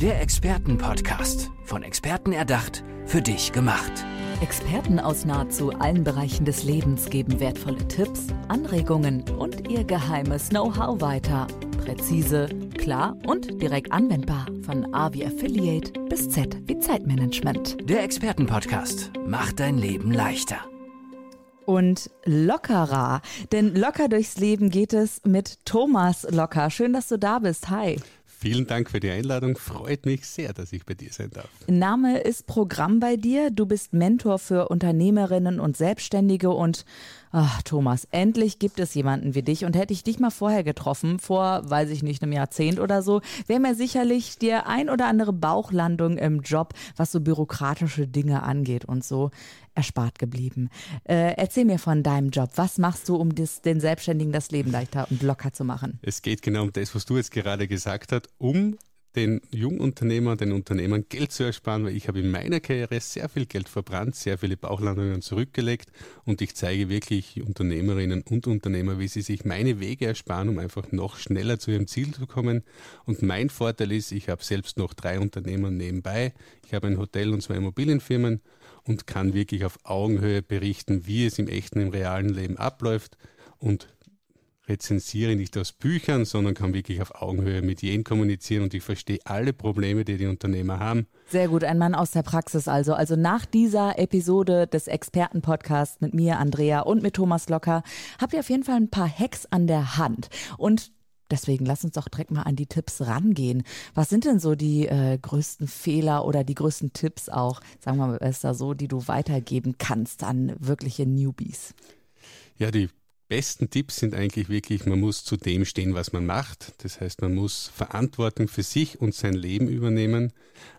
Der Expertenpodcast. Von Experten erdacht, für dich gemacht. Experten aus nahezu allen Bereichen des Lebens geben wertvolle Tipps, Anregungen und ihr geheimes Know-how weiter. Präzise, klar und direkt anwendbar. Von A wie Affiliate bis Z wie Zeitmanagement. Der Expertenpodcast macht dein Leben leichter. Und lockerer. Denn locker durchs Leben geht es mit Thomas Locker. Schön, dass du da bist. Hi. Vielen Dank für die Einladung. Freut mich sehr, dass ich bei dir sein darf. Name ist Programm bei dir. Du bist Mentor für Unternehmerinnen und Selbstständige und Ach, Thomas, endlich gibt es jemanden wie dich. Und hätte ich dich mal vorher getroffen, vor, weiß ich nicht, einem Jahrzehnt oder so, wäre mir sicherlich die ein oder andere Bauchlandung im Job, was so bürokratische Dinge angeht und so, erspart geblieben. Äh, erzähl mir von deinem Job. Was machst du, um das, den Selbstständigen das Leben leichter und locker zu machen? Es geht genau um das, was du jetzt gerade gesagt hast, um den Jungunternehmer, den Unternehmern Geld zu ersparen, weil ich habe in meiner Karriere sehr viel Geld verbrannt, sehr viele Bauchlandungen zurückgelegt und ich zeige wirklich Unternehmerinnen und Unternehmer, wie sie sich meine Wege ersparen, um einfach noch schneller zu ihrem Ziel zu kommen. Und mein Vorteil ist, ich habe selbst noch drei Unternehmer nebenbei. Ich habe ein Hotel und zwei Immobilienfirmen und kann wirklich auf Augenhöhe berichten, wie es im echten, im realen Leben abläuft und rezensiere nicht aus Büchern, sondern kann wirklich auf Augenhöhe mit jedem kommunizieren und ich verstehe alle Probleme, die die Unternehmer haben. Sehr gut, ein Mann aus der Praxis also. Also nach dieser Episode des Expertenpodcasts mit mir, Andrea und mit Thomas Locker, habt ihr auf jeden Fall ein paar Hacks an der Hand. Und Deswegen lass uns doch direkt mal an die Tipps rangehen. Was sind denn so die äh, größten Fehler oder die größten Tipps auch, sagen wir mal besser so, die du weitergeben kannst an wirkliche Newbies? Ja, die besten Tipps sind eigentlich wirklich, man muss zu dem stehen, was man macht. Das heißt, man muss Verantwortung für sich und sein Leben übernehmen,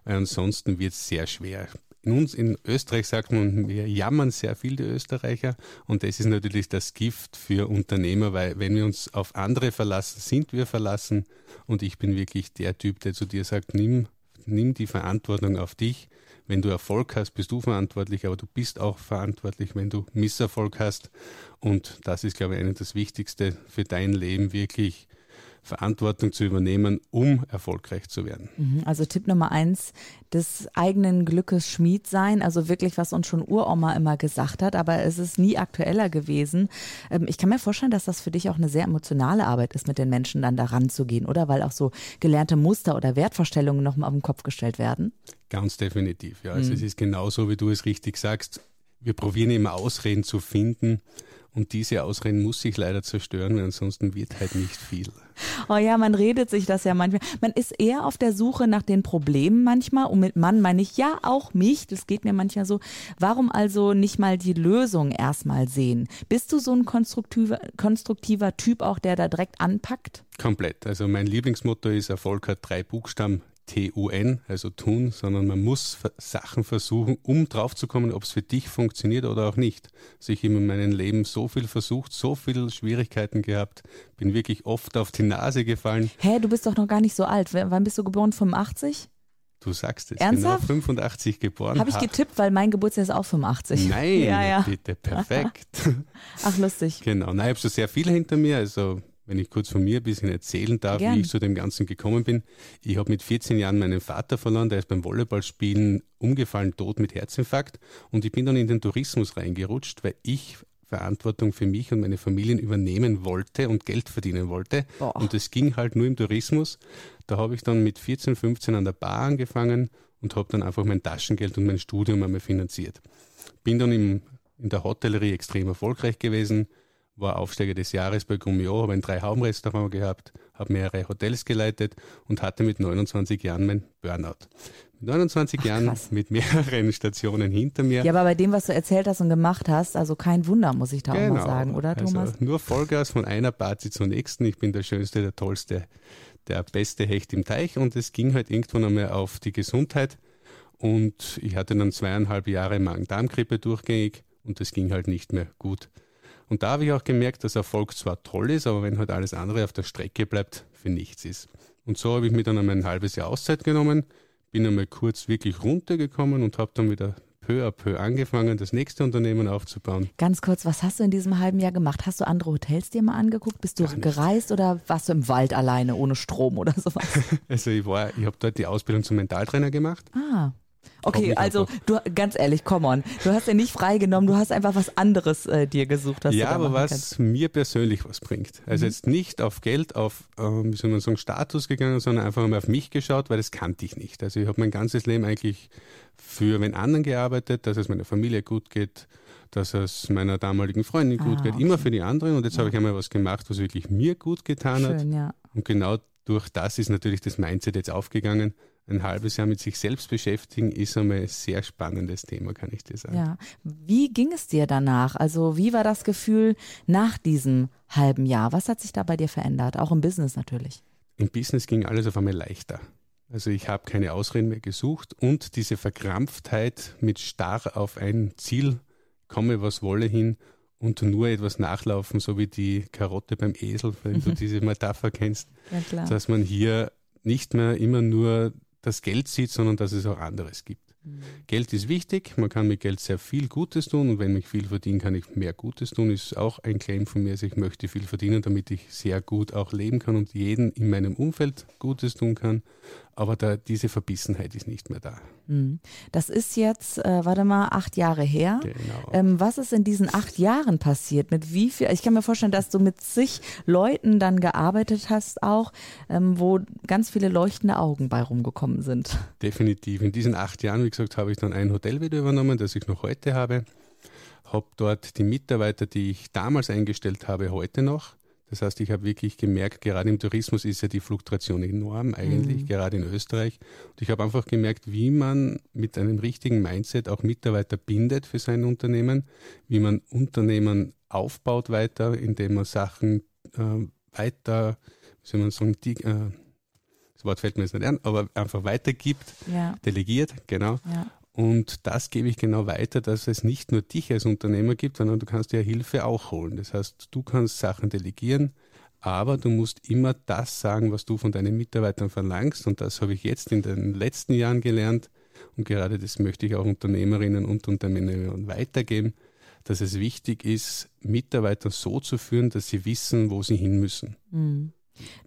weil ansonsten wird es sehr schwer. In uns in Österreich sagt man, wir jammern sehr viel, die Österreicher. Und das ist natürlich das Gift für Unternehmer, weil wenn wir uns auf andere verlassen, sind wir verlassen. Und ich bin wirklich der Typ, der zu dir sagt, nimm, nimm die Verantwortung auf dich wenn du Erfolg hast, bist du verantwortlich, aber du bist auch verantwortlich, wenn du Misserfolg hast. Und das ist, glaube ich, eines das Wichtigste für dein Leben, wirklich Verantwortung zu übernehmen, um erfolgreich zu werden. Mhm, also Tipp Nummer eins, des eigenen Glückes Schmied sein, also wirklich, was uns schon Uroma immer gesagt hat, aber es ist nie aktueller gewesen. Ähm, ich kann mir vorstellen, dass das für dich auch eine sehr emotionale Arbeit ist, mit den Menschen dann daran zu gehen, oder? Weil auch so gelernte Muster oder Wertvorstellungen nochmal auf den Kopf gestellt werden. Ganz definitiv, ja. Also mhm. es ist genauso, wie du es richtig sagst. Wir probieren immer Ausreden zu finden und diese Ausreden muss sich leider zerstören, weil ansonsten wird halt nicht viel. Oh ja, man redet sich das ja manchmal. Man ist eher auf der Suche nach den Problemen manchmal. Und mit Mann meine ich ja auch mich. Das geht mir manchmal so. Warum also nicht mal die Lösung erstmal sehen? Bist du so ein konstruktiver, konstruktiver Typ auch, der da direkt anpackt? Komplett. Also mein Lieblingsmotto ist, Erfolg hat drei Buchstaben. TUN, also tun, sondern man muss Sachen versuchen, um draufzukommen, ob es für dich funktioniert oder auch nicht. Also ich habe in meinem Leben so viel versucht, so viele Schwierigkeiten gehabt, bin wirklich oft auf die Nase gefallen. Hä, du bist doch noch gar nicht so alt. W wann bist du geboren? 85? Du sagst es. Ernsthaft? Genau 85 geboren. Habe ich getippt, weil mein Geburtstag ist auch 85. Nein, ja, ja. bitte, perfekt. Ach, lustig. Genau. Nein, ich habe so sehr viel hinter mir. Also wenn ich kurz von mir ein bisschen erzählen darf, Gern. wie ich zu dem Ganzen gekommen bin. Ich habe mit 14 Jahren meinen Vater verloren, der ist beim Volleyballspielen umgefallen, tot mit Herzinfarkt. Und ich bin dann in den Tourismus reingerutscht, weil ich Verantwortung für mich und meine Familien übernehmen wollte und Geld verdienen wollte. Boah. Und es ging halt nur im Tourismus. Da habe ich dann mit 14, 15 an der Bar angefangen und habe dann einfach mein Taschengeld und mein Studium einmal finanziert. Bin dann im, in der Hotellerie extrem erfolgreich gewesen, war Aufsteiger des Jahres bei Gummio, habe ein Drei-Hauben-Restaurant gehabt, habe mehrere Hotels geleitet und hatte mit 29 Jahren mein Burnout. Mit 29 Ach, Jahren mit mehreren Stationen hinter mir. Ja, aber bei dem, was du erzählt hast und gemacht hast, also kein Wunder, muss ich da genau. auch mal genau. sagen, oder also Thomas? Also nur Vollgas von einer Party zur nächsten. Ich bin der Schönste, der Tollste, der beste Hecht im Teich und es ging halt irgendwann einmal auf die Gesundheit und ich hatte dann zweieinhalb Jahre Magen-Darm-Grippe durchgängig und es ging halt nicht mehr gut. Und da habe ich auch gemerkt, dass Erfolg zwar toll ist, aber wenn halt alles andere auf der Strecke bleibt, für nichts ist. Und so habe ich mir dann einmal ein halbes Jahr Auszeit genommen, bin einmal kurz wirklich runtergekommen und habe dann wieder peu à peu angefangen, das nächste Unternehmen aufzubauen. Ganz kurz, was hast du in diesem halben Jahr gemacht? Hast du andere Hotels dir mal angeguckt? Bist du gereist oder warst du im Wald alleine ohne Strom oder sowas? Also ich war, ich habe dort die Ausbildung zum Mentaltrainer gemacht. Ah. Okay, also du ganz ehrlich, come on. Du hast ja nicht freigenommen, du hast einfach was anderes äh, dir gesucht. Was ja, aber was kannst. mir persönlich was bringt. Also mhm. jetzt nicht auf Geld, auf, äh, wie soll man sagen, Status gegangen, sondern einfach mal auf mich geschaut, weil das kannte ich nicht. Also ich habe mein ganzes Leben eigentlich für wenn anderen gearbeitet, dass es meiner Familie gut geht, dass es meiner damaligen Freundin gut ah, geht, okay. immer für die anderen. Und jetzt ja. habe ich einmal was gemacht, was wirklich mir gut getan Schön, hat. Ja. Und genau durch das ist natürlich das Mindset jetzt aufgegangen ein halbes Jahr mit sich selbst beschäftigen, ist einmal ein sehr spannendes Thema, kann ich dir sagen. Ja. Wie ging es dir danach? Also wie war das Gefühl nach diesem halben Jahr? Was hat sich da bei dir verändert? Auch im Business natürlich. Im Business ging alles auf einmal leichter. Also ich habe keine Ausreden mehr gesucht und diese Verkrampftheit mit starr auf ein Ziel, komme was wolle hin und nur etwas nachlaufen, so wie die Karotte beim Esel, wenn du diese Metapher kennst, ja, dass man hier nicht mehr immer nur das Geld sieht, sondern dass es auch anderes gibt. Mhm. Geld ist wichtig, man kann mit Geld sehr viel Gutes tun und wenn ich viel verdiene, kann ich mehr Gutes tun. Ist auch ein Claim von mir, also ich möchte viel verdienen, damit ich sehr gut auch leben kann und jeden in meinem Umfeld Gutes tun kann aber da, diese Verbissenheit ist nicht mehr da. Hm. Das ist jetzt, äh, warte mal, acht Jahre her. Genau. Ähm, was ist in diesen acht Jahren passiert? Mit wie viel? Ich kann mir vorstellen, dass du mit zig Leuten dann gearbeitet hast, auch, ähm, wo ganz viele leuchtende Augen bei rumgekommen sind. Definitiv. In diesen acht Jahren, wie gesagt, habe ich dann ein Hotel wieder übernommen, das ich noch heute habe. Habe dort die Mitarbeiter, die ich damals eingestellt habe, heute noch. Das heißt, ich habe wirklich gemerkt, gerade im Tourismus ist ja die Fluktuation enorm, eigentlich, mhm. gerade in Österreich. Und ich habe einfach gemerkt, wie man mit einem richtigen Mindset auch Mitarbeiter bindet für sein Unternehmen, wie man Unternehmen aufbaut weiter, indem man Sachen äh, weiter, wie soll man sagen, die, äh, das Wort fällt mir jetzt nicht an, aber einfach weitergibt, ja. delegiert, genau. Ja. Und das gebe ich genau weiter, dass es nicht nur dich als Unternehmer gibt, sondern du kannst dir Hilfe auch holen. Das heißt, du kannst Sachen delegieren, aber du musst immer das sagen, was du von deinen Mitarbeitern verlangst. Und das habe ich jetzt in den letzten Jahren gelernt. Und gerade das möchte ich auch Unternehmerinnen und Unternehmern weitergeben, dass es wichtig ist, Mitarbeiter so zu führen, dass sie wissen, wo sie hin müssen. Mhm.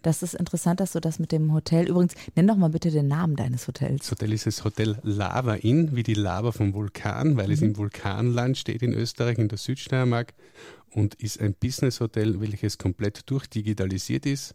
Das ist interessant, dass du das mit dem Hotel. Übrigens, nenn doch mal bitte den Namen deines Hotels. Das Hotel ist das Hotel Lava Inn, wie die Lava vom Vulkan, weil mhm. es im Vulkanland steht in Österreich, in der Südsteiermark und ist ein Business-Hotel, welches komplett durchdigitalisiert ist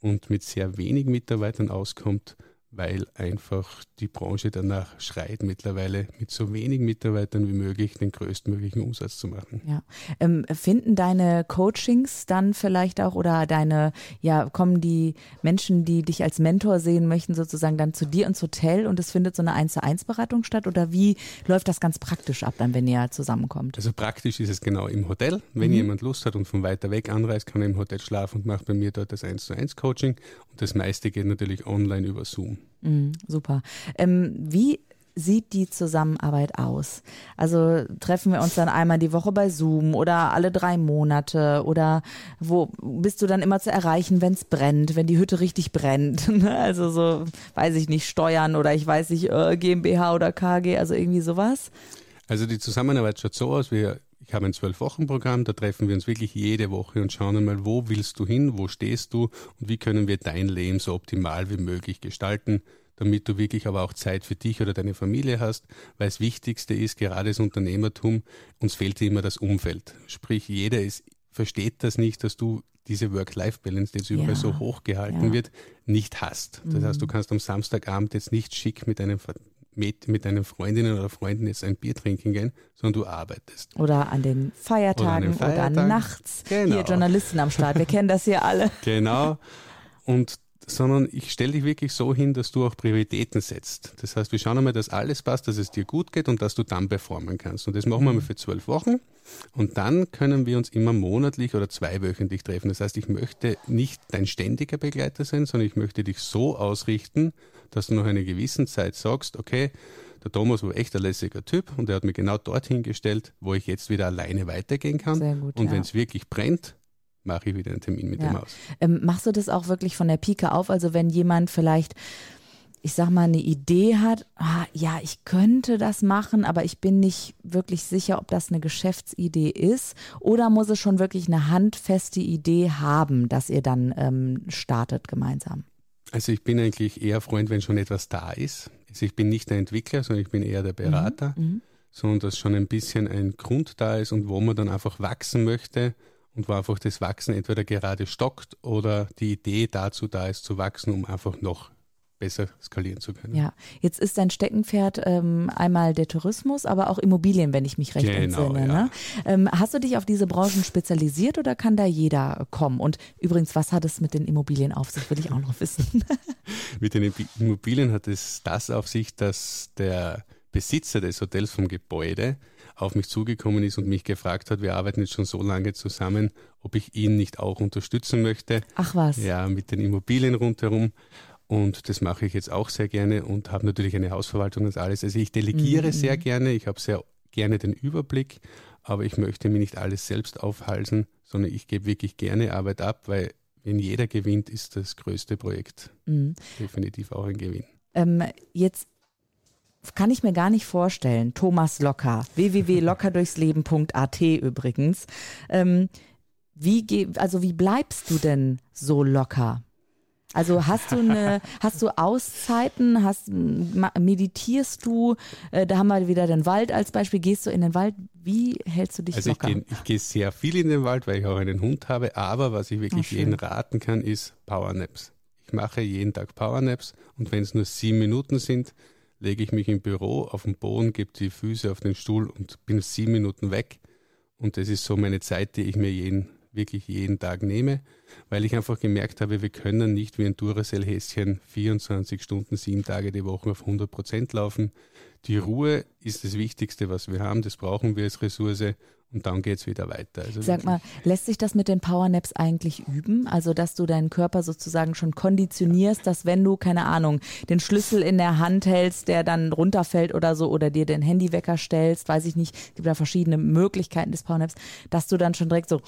und mit sehr wenig Mitarbeitern auskommt weil einfach die Branche danach schreit, mittlerweile mit so wenig Mitarbeitern wie möglich den größtmöglichen Umsatz zu machen. Ja. Ähm, finden deine Coachings dann vielleicht auch oder deine, ja, kommen die Menschen, die dich als Mentor sehen möchten, sozusagen dann zu dir ins Hotel und es findet so eine 1 zu 1 Beratung statt oder wie läuft das ganz praktisch ab, dann wenn ihr zusammenkommt? Also praktisch ist es genau im Hotel. Wenn mhm. jemand Lust hat und von weiter weg anreist, kann er im Hotel schlafen und macht bei mir dort das 1 zu 1 Coaching das meiste geht natürlich online über Zoom. Mhm, super. Ähm, wie sieht die Zusammenarbeit aus? Also treffen wir uns dann einmal die Woche bei Zoom oder alle drei Monate oder wo bist du dann immer zu erreichen, wenn es brennt, wenn die Hütte richtig brennt? Ne? also so, weiß ich nicht, Steuern oder ich weiß nicht, äh, GmbH oder KG, also irgendwie sowas? Also die Zusammenarbeit schaut so aus, wir ich habe ein Zwölf-Wochen-Programm, da treffen wir uns wirklich jede Woche und schauen einmal, wo willst du hin, wo stehst du und wie können wir dein Leben so optimal wie möglich gestalten, damit du wirklich aber auch Zeit für dich oder deine Familie hast, weil das Wichtigste ist, gerade das Unternehmertum, uns fehlt immer das Umfeld. Sprich, jeder ist, versteht das nicht, dass du diese Work-Life-Balance, die jetzt überall ja, so hoch gehalten ja. wird, nicht hast. Das mhm. heißt, du kannst am Samstagabend jetzt nicht schick mit einem mit, mit deinen Freundinnen oder Freunden jetzt ein Bier trinken gehen, sondern du arbeitest. Oder an den Feiertagen oder, Feiertagen. oder nachts. Genau. Hier Journalisten am Start, wir kennen das hier alle. Genau. Und sondern ich stelle dich wirklich so hin, dass du auch Prioritäten setzt. Das heißt, wir schauen einmal, dass alles passt, dass es dir gut geht und dass du dann performen kannst. Und das machen wir mal für zwölf Wochen. Und dann können wir uns immer monatlich oder zweiwöchentlich treffen. Das heißt, ich möchte nicht dein ständiger Begleiter sein, sondern ich möchte dich so ausrichten, dass du nach einer gewissen Zeit sagst, okay, der Thomas war echt ein lässiger Typ und er hat mich genau dorthin gestellt, wo ich jetzt wieder alleine weitergehen kann. Sehr gut, und ja. wenn es wirklich brennt, mache ich wieder einen Termin mit ja. dem aus. Ähm, machst du das auch wirklich von der Pike auf? Also wenn jemand vielleicht ich sag mal, eine Idee hat, ah, ja, ich könnte das machen, aber ich bin nicht wirklich sicher, ob das eine Geschäftsidee ist? Oder muss es schon wirklich eine handfeste Idee haben, dass ihr dann ähm, startet gemeinsam? Also ich bin eigentlich eher Freund, wenn schon etwas da ist. Also ich bin nicht der Entwickler, sondern ich bin eher der Berater, mhm. mhm. sondern dass schon ein bisschen ein Grund da ist und wo man dann einfach wachsen möchte und wo einfach das Wachsen entweder gerade stockt oder die Idee dazu da ist zu wachsen, um einfach noch besser skalieren zu können. Ja, jetzt ist dein Steckenpferd ähm, einmal der Tourismus, aber auch Immobilien, wenn ich mich recht genau, entsinne. Ja. Ne? Ähm, hast du dich auf diese Branchen spezialisiert oder kann da jeder kommen? Und übrigens, was hat es mit den Immobilien auf sich, will ich auch noch wissen. mit den Immobilien hat es das auf sich, dass der Besitzer des Hotels vom Gebäude auf mich zugekommen ist und mich gefragt hat, wir arbeiten jetzt schon so lange zusammen, ob ich ihn nicht auch unterstützen möchte. Ach was. Ja, mit den Immobilien rundherum. Und das mache ich jetzt auch sehr gerne und habe natürlich eine Hausverwaltung und alles. Also ich delegiere mhm. sehr gerne, ich habe sehr gerne den Überblick, aber ich möchte mir nicht alles selbst aufhalsen, sondern ich gebe wirklich gerne Arbeit ab, weil wenn jeder gewinnt, ist das größte Projekt mhm. definitiv auch ein Gewinn. Ähm, jetzt kann ich mir gar nicht vorstellen. Thomas Locker, www.lockerdurchsleben.at übrigens. Ähm, wie, also wie bleibst du denn so locker? Also hast du eine, hast du Auszeiten, hast, meditierst du, äh, da haben wir wieder den Wald als Beispiel, gehst du in den Wald, wie hältst du dich also locker? Ich gehe, ich gehe sehr viel in den Wald, weil ich auch einen Hund habe, aber was ich wirklich jedem raten kann, ist Powernaps. Ich mache jeden Tag Powernaps und wenn es nur sieben Minuten sind, lege ich mich im Büro auf den Boden, gebe die Füße auf den Stuhl und bin sieben Minuten weg. Und das ist so meine Zeit, die ich mir jeden wirklich jeden Tag nehme, weil ich einfach gemerkt habe, wir können nicht wie ein Duracell-Häschen 24 Stunden, sieben Tage die Woche auf 100 Prozent laufen. Die Ruhe ist das Wichtigste, was wir haben. Das brauchen wir als Ressource und dann geht es wieder weiter. Also Sag mal, lässt sich das mit den Powernaps eigentlich üben? Also, dass du deinen Körper sozusagen schon konditionierst, dass wenn du, keine Ahnung, den Schlüssel in der Hand hältst, der dann runterfällt oder so, oder dir den Handywecker stellst, weiß ich nicht, es gibt da verschiedene Möglichkeiten des Powernaps, dass du dann schon direkt so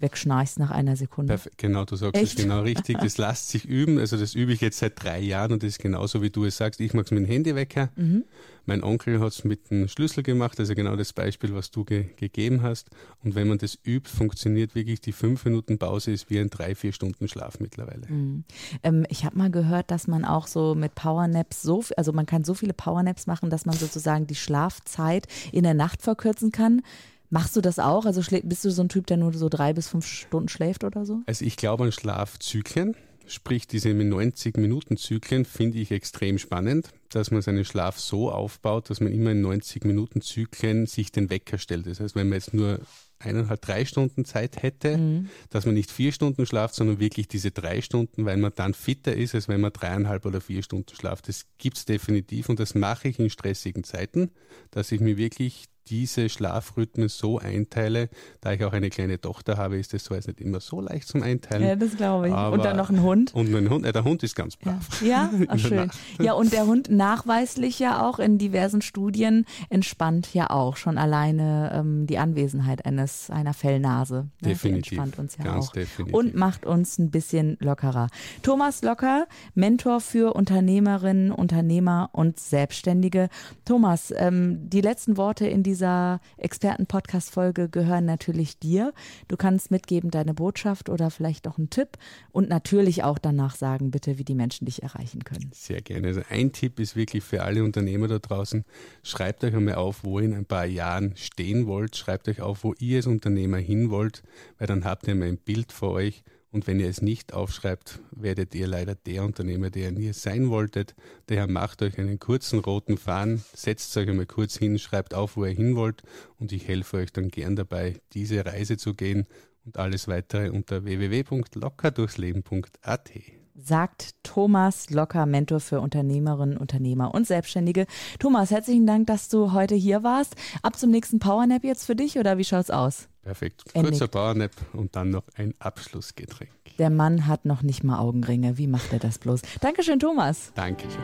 wegschnarchst nach einer Sekunde. Perfekt, genau, du sagst Echt? es genau richtig. Das lässt sich üben. Also das übe ich jetzt seit drei Jahren und das ist genauso, wie du es sagst. Ich mache es mit dem Handywecker. Mhm. Mein Onkel hat es mit dem Schlüssel gemacht, also genau das Beispiel, was du ge gegeben hast. Und wenn man das übt, funktioniert wirklich die fünf Minuten Pause ist wie ein drei, vier Stunden Schlaf mittlerweile. Mhm. Ähm, ich habe mal gehört, dass man auch so mit Powernaps so, also man kann so viele Powernaps machen, dass man sozusagen die Schlafzeit in der Nacht verkürzen kann. Machst du das auch? Also bist du so ein Typ, der nur so drei bis fünf Stunden schläft oder so? Also ich glaube an Schlafzyklen. Sprich, diese 90-Minuten-Zyklen finde ich extrem spannend, dass man seinen Schlaf so aufbaut, dass man immer in 90-Minuten-Zyklen sich den Wecker stellt. Das heißt, wenn man jetzt nur eineinhalb, drei Stunden Zeit hätte, mhm. dass man nicht vier Stunden schlaft, sondern wirklich diese drei Stunden, weil man dann fitter ist, als wenn man dreieinhalb oder vier Stunden schlaft. Das gibt es definitiv und das mache ich in stressigen Zeiten, dass ich mir wirklich diese Schlafrhythmen so einteile. Da ich auch eine kleine Tochter habe, ist das zwar jetzt nicht immer so leicht zum Einteilen. Ja, das glaube ich. und dann noch ein Hund. Und ein Hund, äh, der Hund ist ganz brav. Ja, ja? Ach, schön. Ja, und der Hund nachweislich ja auch in diversen Studien entspannt ja auch schon alleine ähm, die Anwesenheit eines einer Fellnase. Ne? Definitiv. Die entspannt uns ja ganz auch. Definitiv. Und macht uns ein bisschen lockerer. Thomas Locker, Mentor für Unternehmerinnen, Unternehmer und Selbstständige. Thomas, ähm, die letzten Worte in diesem dieser Experten-Podcast-Folge gehören natürlich dir. Du kannst mitgeben deine Botschaft oder vielleicht auch einen Tipp und natürlich auch danach sagen, bitte, wie die Menschen dich erreichen können. Sehr gerne. Also ein Tipp ist wirklich für alle Unternehmer da draußen, schreibt euch einmal auf, wo ihr in ein paar Jahren stehen wollt. Schreibt euch auf, wo ihr als Unternehmer hin wollt, weil dann habt ihr mal ein Bild vor euch und wenn ihr es nicht aufschreibt, werdet ihr leider der Unternehmer, der ihr nie sein wolltet. Daher macht euch einen kurzen roten Faden, setzt euch einmal kurz hin, schreibt auf, wo ihr hin wollt und ich helfe euch dann gern dabei, diese Reise zu gehen und alles weitere unter www.lockerdurchsleben.at sagt Thomas Locker, Mentor für Unternehmerinnen, Unternehmer und Selbstständige. Thomas, herzlichen Dank, dass du heute hier warst. Ab zum nächsten Powernap jetzt für dich oder wie schaut's aus? Perfekt. Kurzer Powernap und dann noch ein Abschlussgetränk. Der Mann hat noch nicht mal Augenringe. Wie macht er das bloß? Dankeschön, Thomas. Dankeschön.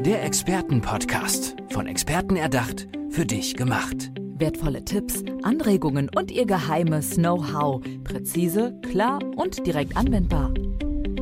Der Expertenpodcast. Von Experten erdacht, für dich gemacht. Wertvolle Tipps, Anregungen und ihr geheimes Know-how. Präzise, klar und direkt anwendbar.